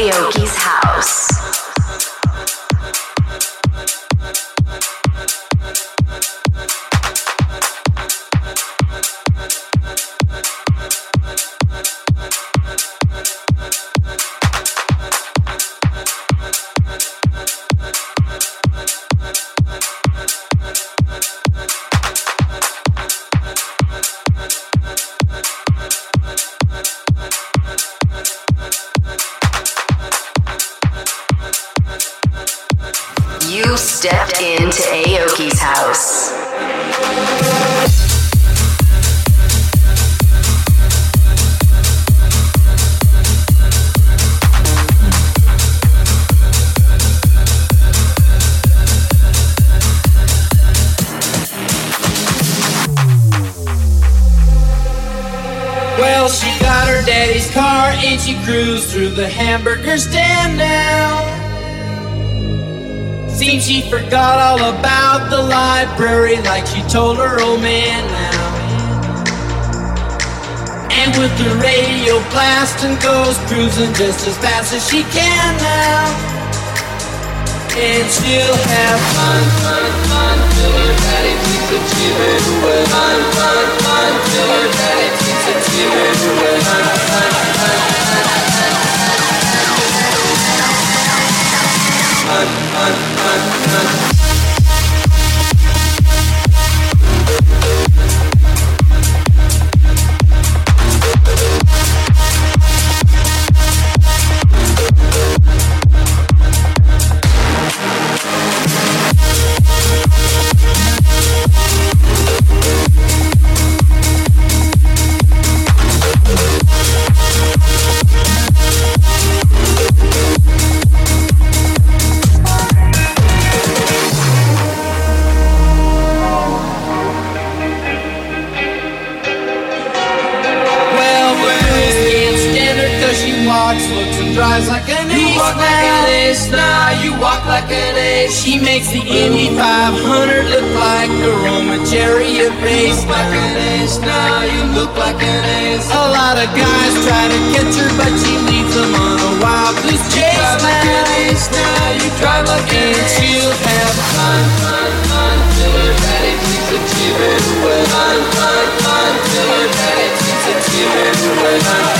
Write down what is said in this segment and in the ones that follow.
Aoki's house. Stepped into Aoki's house. Well, she got her daddy's car and she cruised through the hamburger stand now. Seems she forgot all about the library like she told her old man now. And with the radio blasting goes cruising just as fast as she can now. And she'll have fun, fun, fun till her daddy thinks that she away. Fun, fun, fun till her daddy that she ran away. Fun, fun, fun, fun, fun, looks like an ace. You walk like an ace now, you walk like an ace. She makes the Indy 500 look like a Roman chariot race. like an ace now, you look like an ace. A lot of guys try to catch her, but she leaves them on a wild goose chase. You drive like an ace now, you drive like an ace. she'll have fun, fun, fun till her daddy thinks that she ran away. Fun, fun, fun till her daddy thinks that she ran away.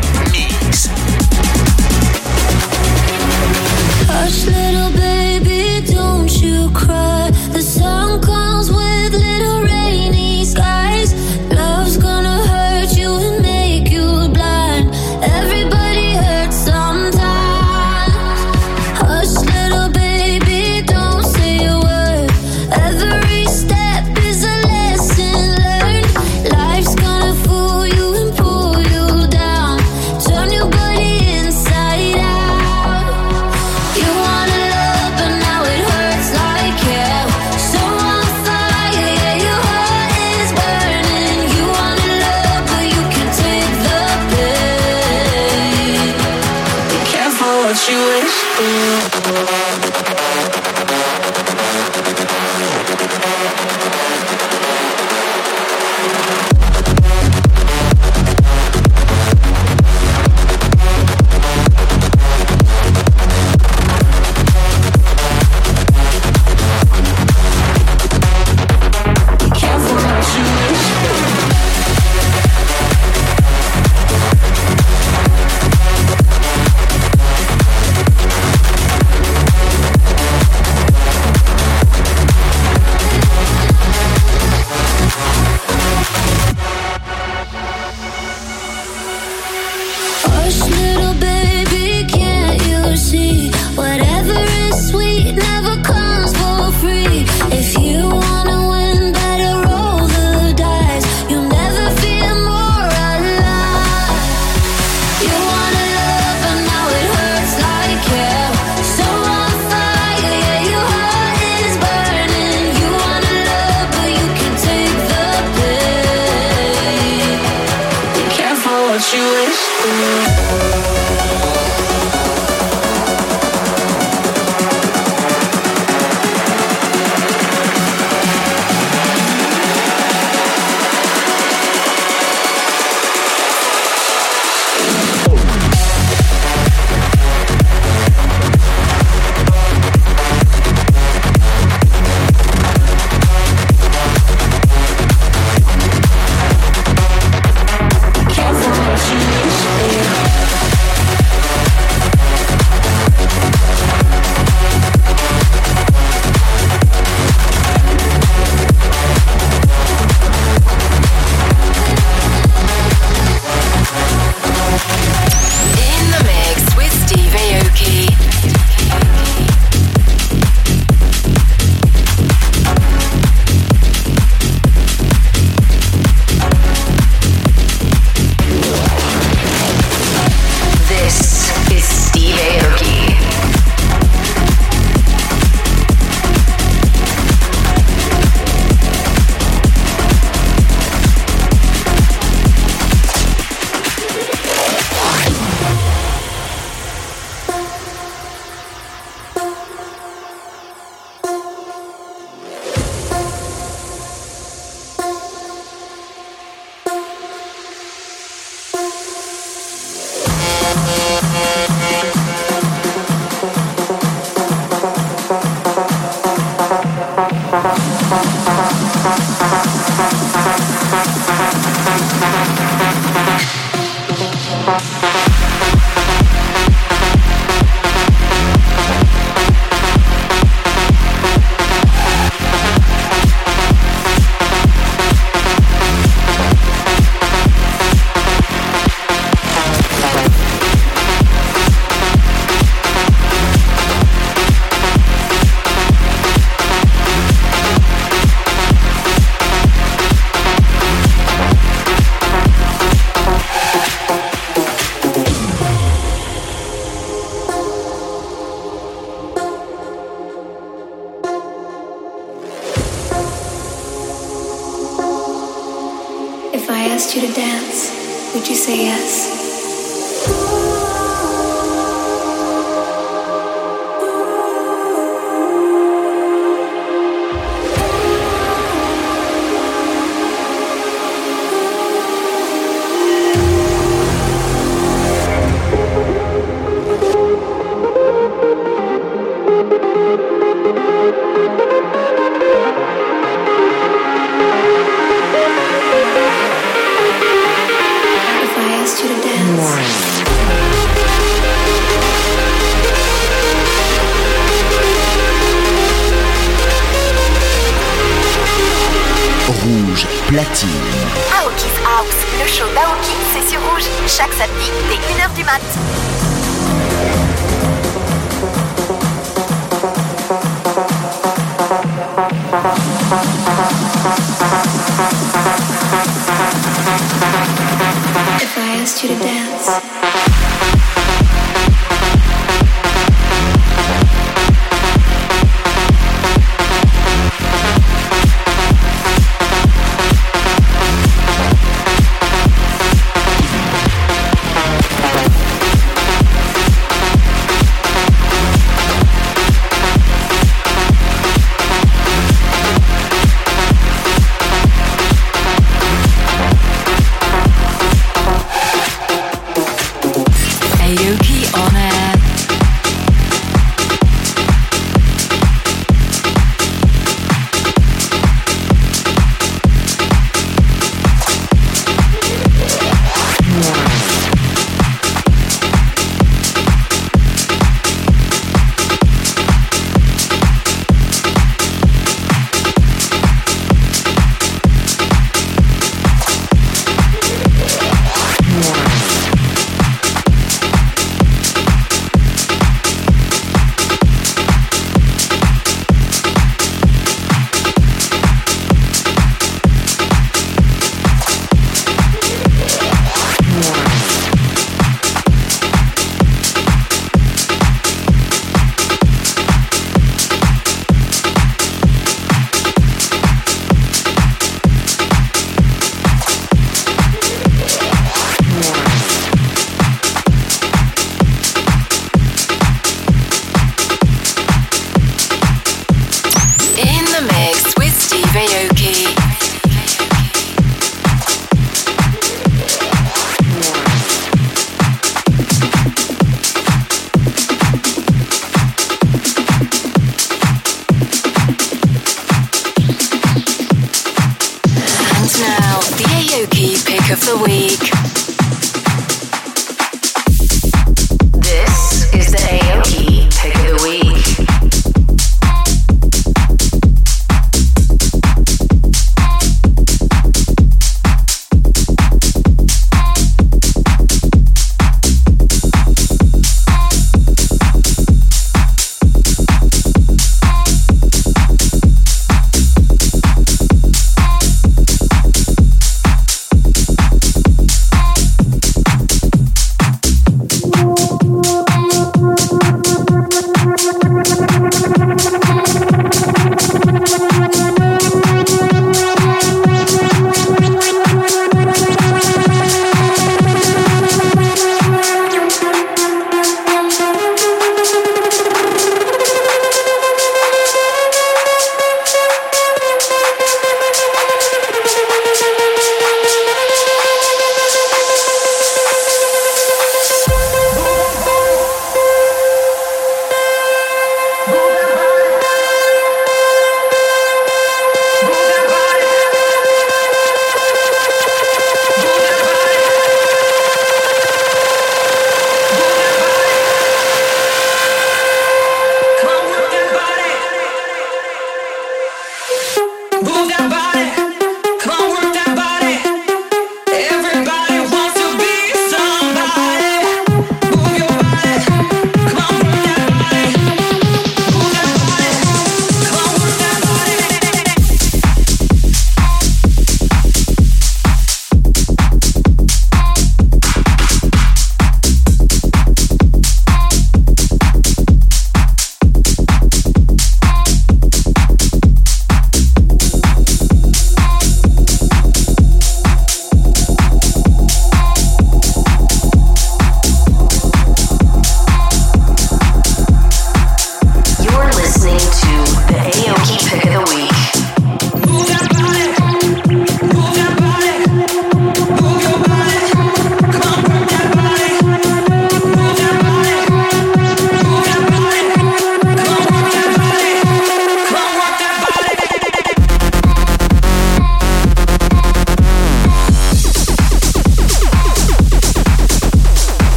If I asked you to dance, would you say yes?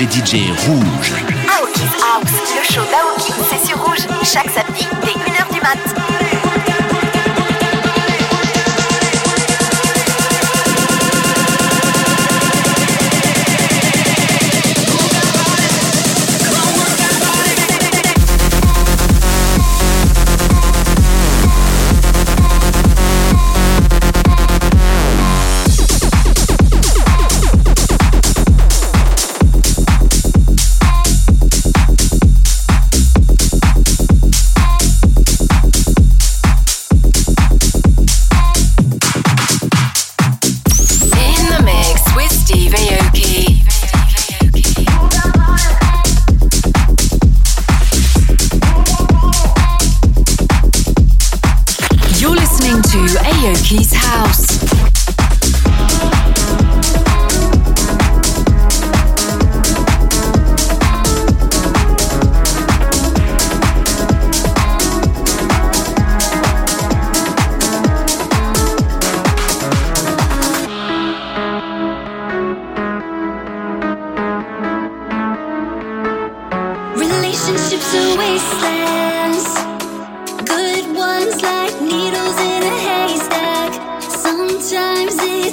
Les DJ rouges.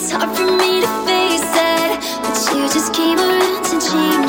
It's hard for me to face it, but you just came around to change.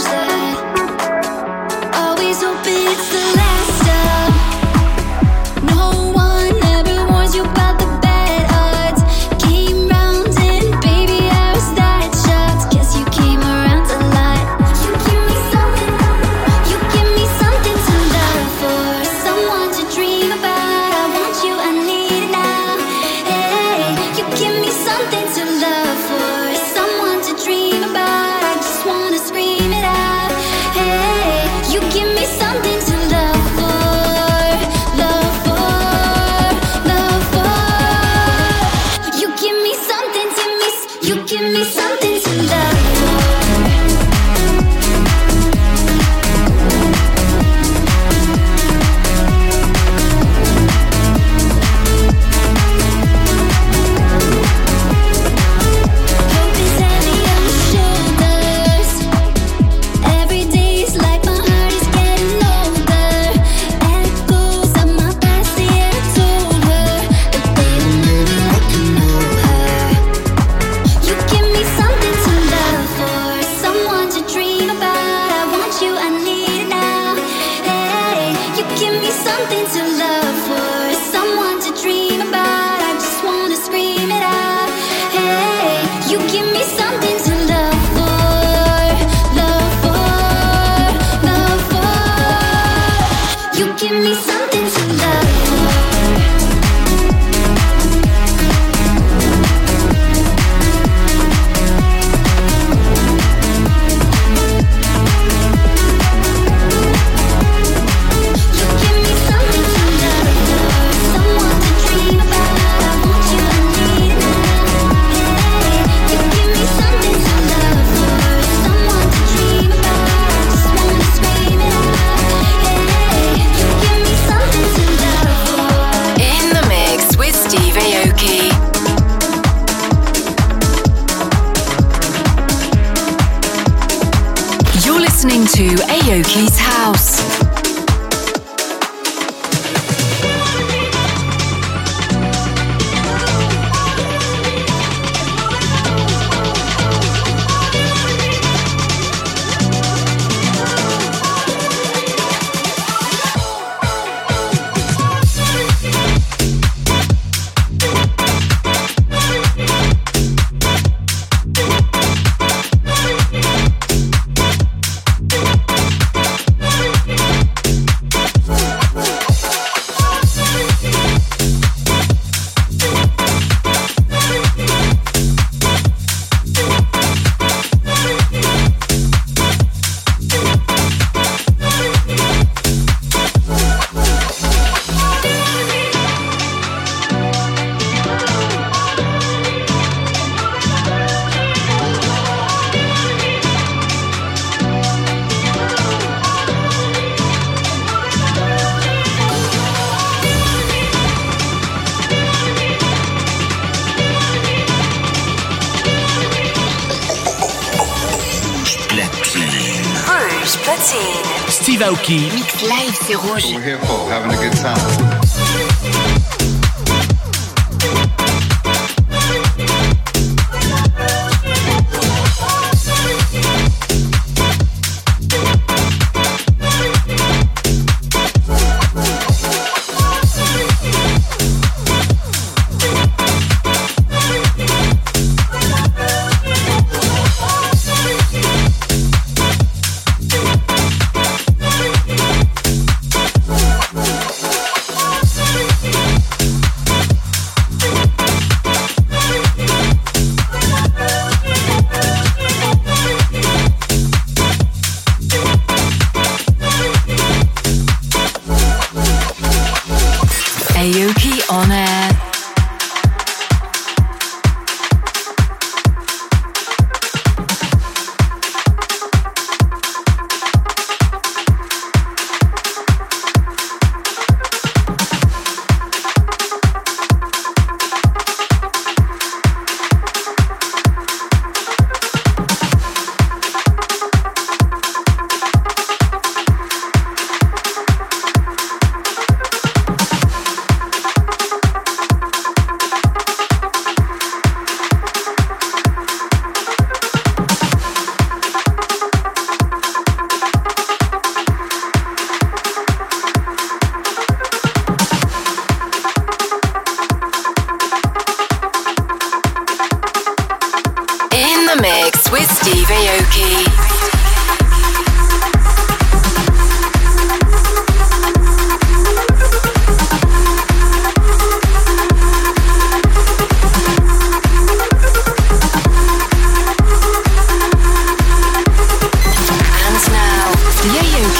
rouge.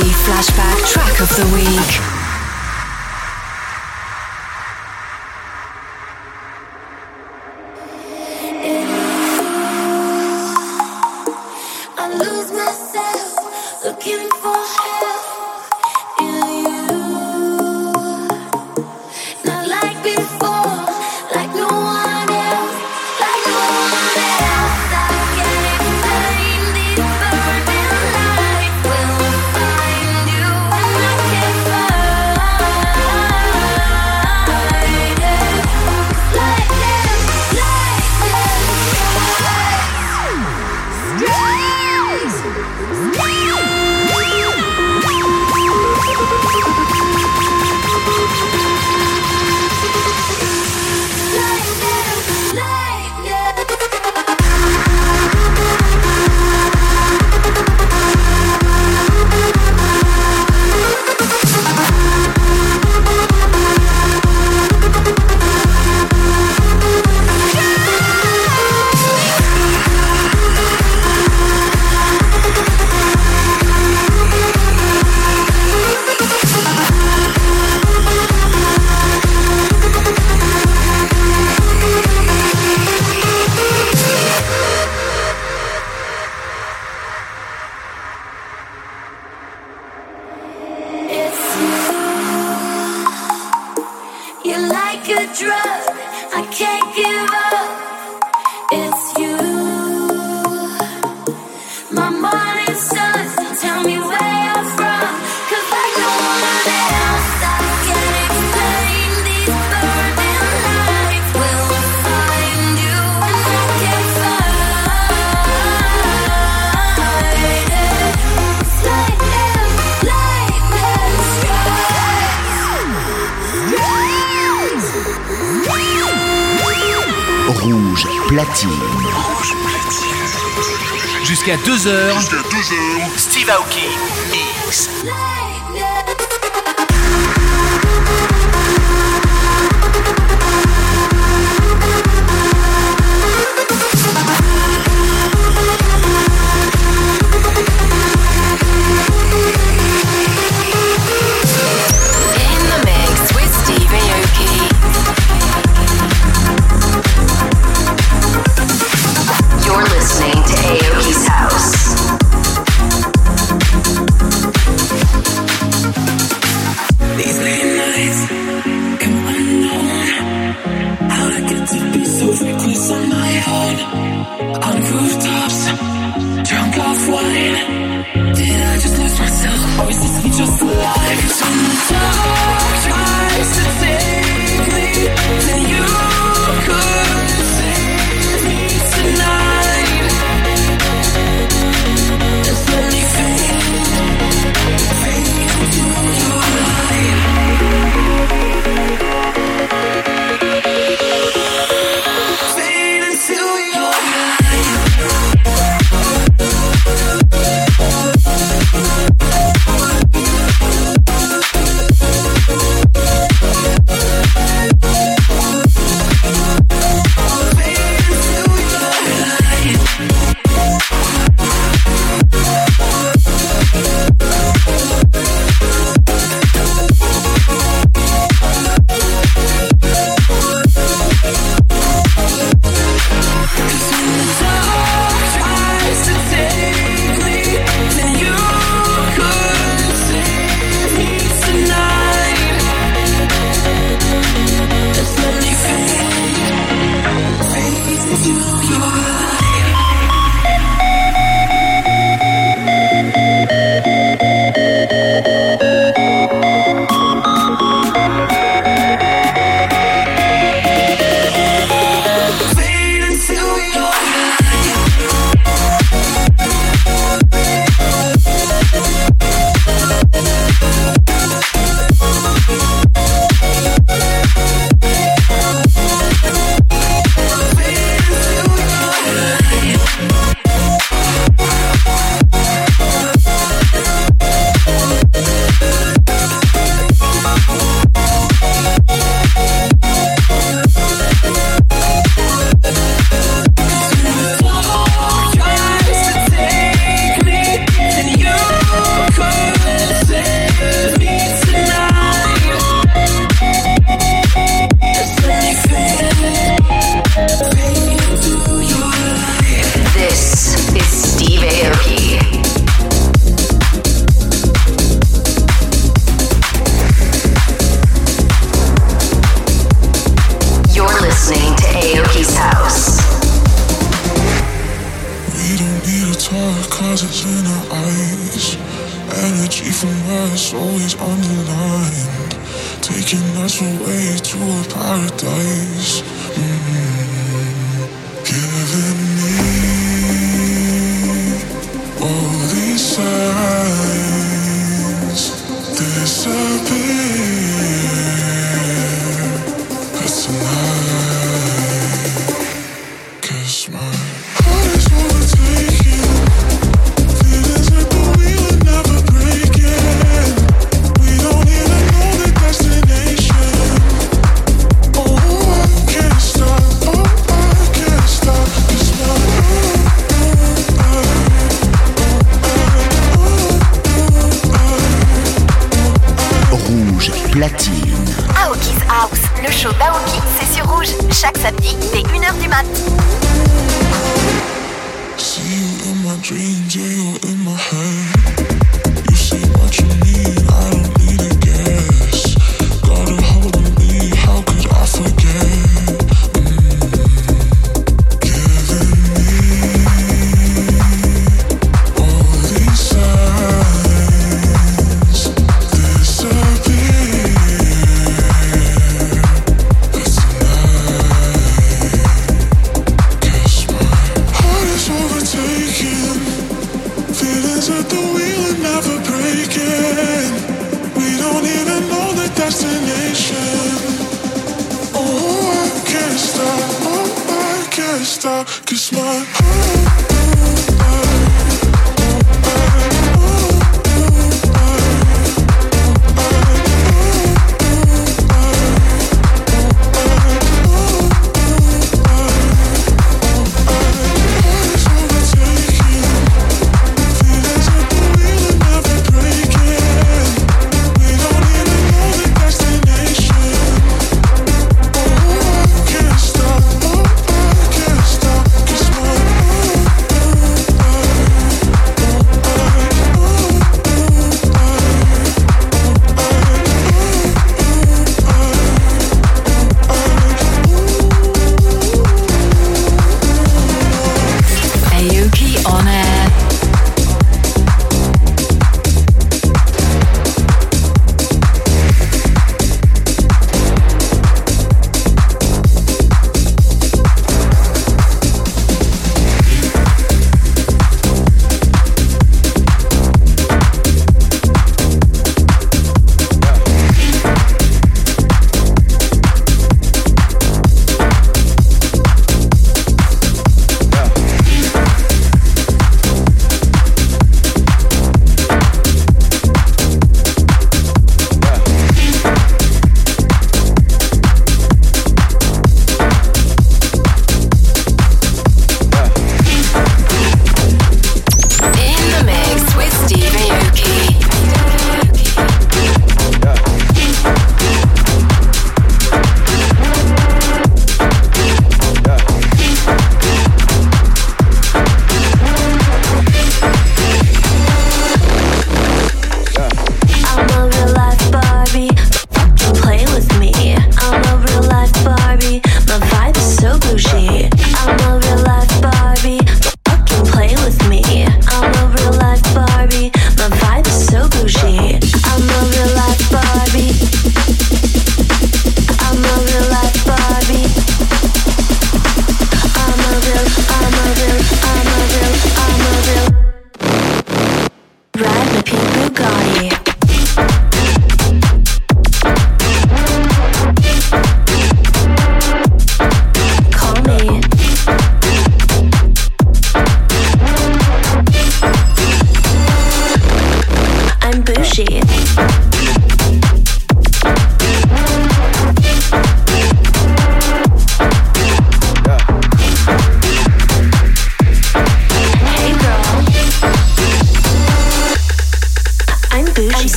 Flashback Track of the Week. Jusqu'à 2h. Steve Aoki. Mix.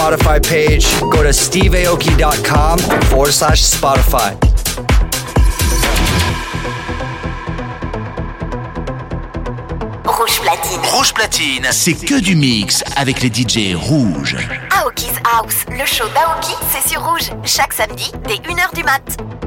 Spotify page, go to steveaoki.com forward slash Spotify. Rouge platine. Rouge platine, c'est que du mix avec les DJ rouges. Aoki's House, le show d'Aoki, c'est sur rouge. Chaque samedi, dès 1h du mat'.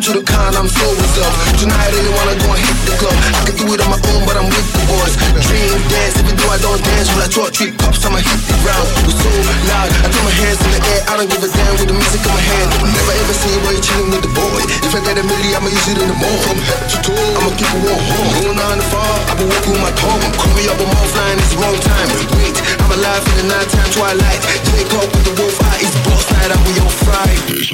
To the con, I'm so reserved. Tonight I really wanna go and hit the club. I can do it on my own, but I'm with the boys. Dream dance, even though I don't dance, when I talk trick pops, I'ma hit the ground. We're so loud, I throw my hands in the air, I don't give a damn with the music in my hand. Never ever seen where you chillin' with the boy. If I get a milli, I'ma use it in the morning. From head to toe, I'ma keep it warm. Going on the far, I've been walking with my tongue. Call me up, I'm offline, it's the wrong time. Wait, I'm alive in the nighttime twilight. Take up with the wolf eye, it's boss night, I'm with your fright. This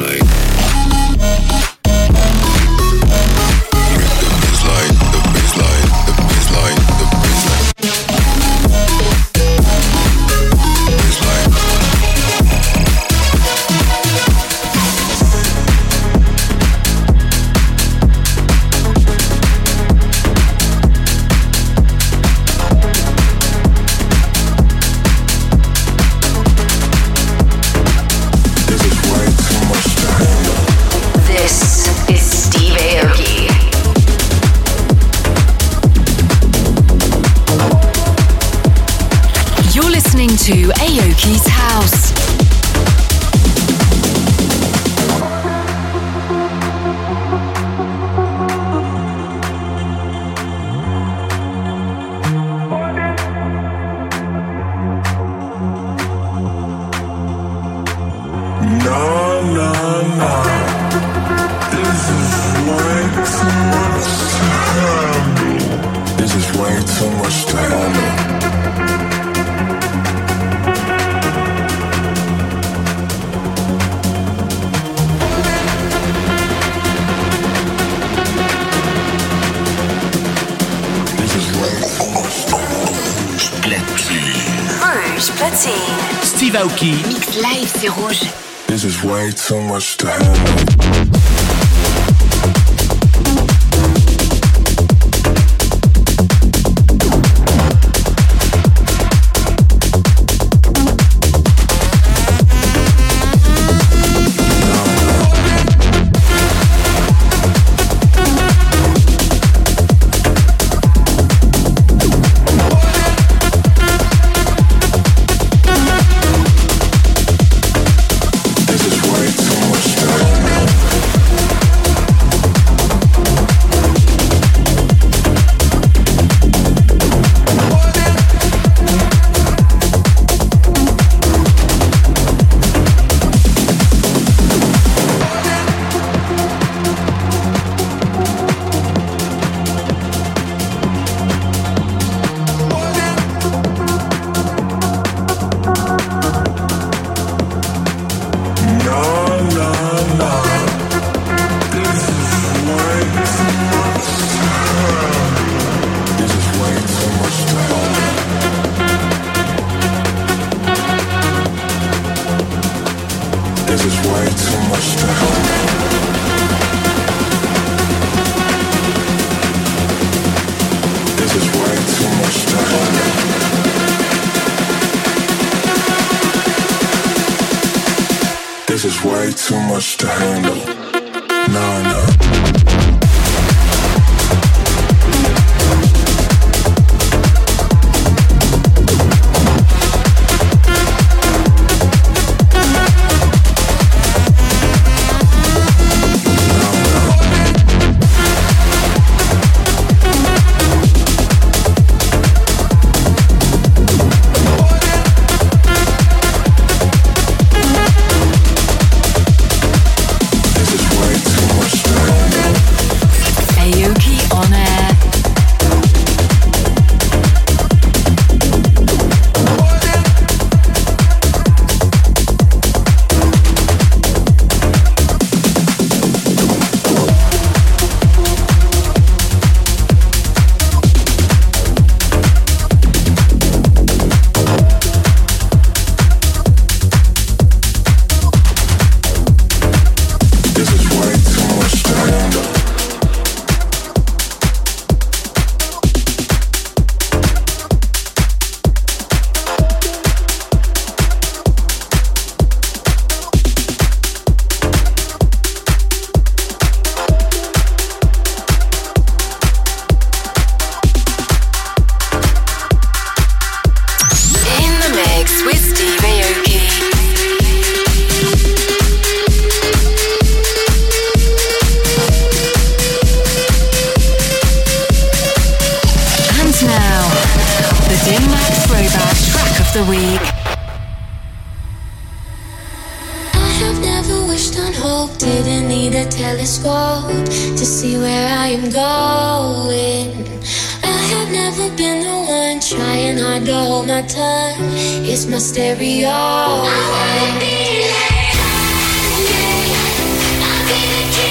Steve Aoki. Mix live, c'est rouge. This is way too much to handle.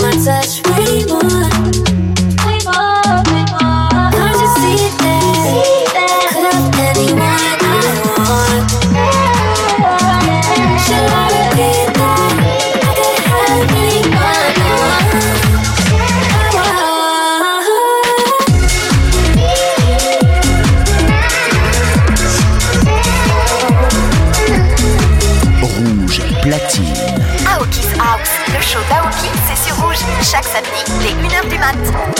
My touch samedi, dès 1h du mat.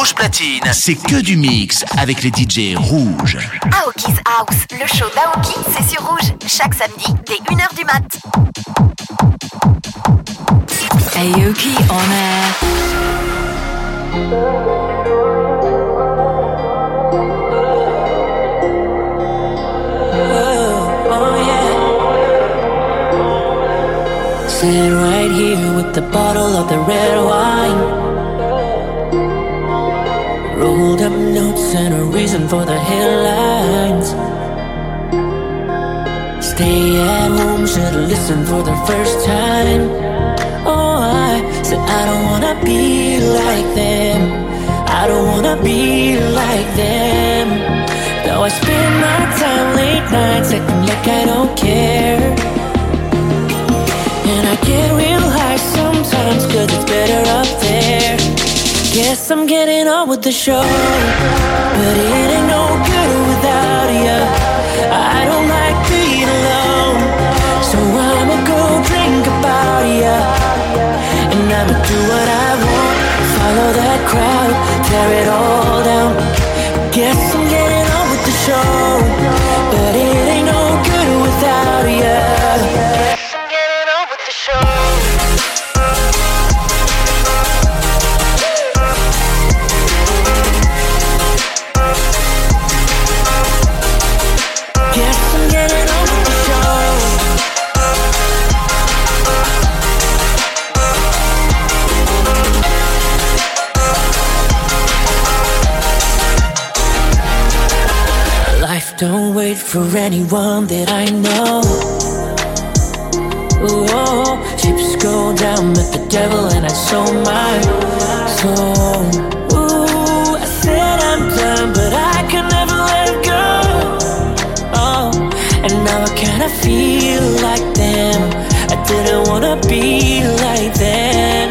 Rouge Platine. C'est que du mix avec les DJ rouges. Aoki's House, le show d'Aoki, c'est sur Rouge. Chaque samedi, dès 1h du mat. Aoki on air. Sitting right here with the bottle of the red wine. Rolled up notes and a reason for the headlines. Stay at home, should've listened for the first time. Oh, I said I don't wanna be like them. I don't wanna be like them. Though I spend my time late nights acting like I don't care. And I get real high sometimes cause it's better up there. Guess I'm getting on with the show. But it ain't no good without you. I don't like being alone. So I'ma go drink about you. And I'ma do what I want. Follow that crowd, tear it all down. Guess I'm getting on with the show. But it ain't no good without you. Life don't wait for anyone that I know. Ooh, chips go down with the devil, and I sold my soul. Ooh, I said I'm done, but I can never let go. Oh, and now I kinda feel like them. I didn't wanna be like them.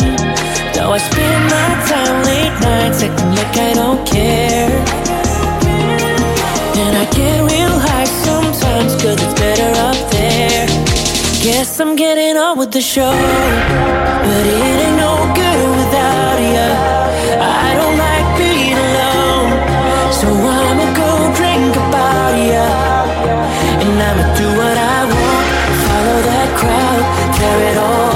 Though I spend my time late nights acting like I don't care. Guess I'm getting on with the show. But it ain't no good without you. I don't like being alone. So I'ma go drink about you. And I'ma do what I want. Follow that crowd, tear it all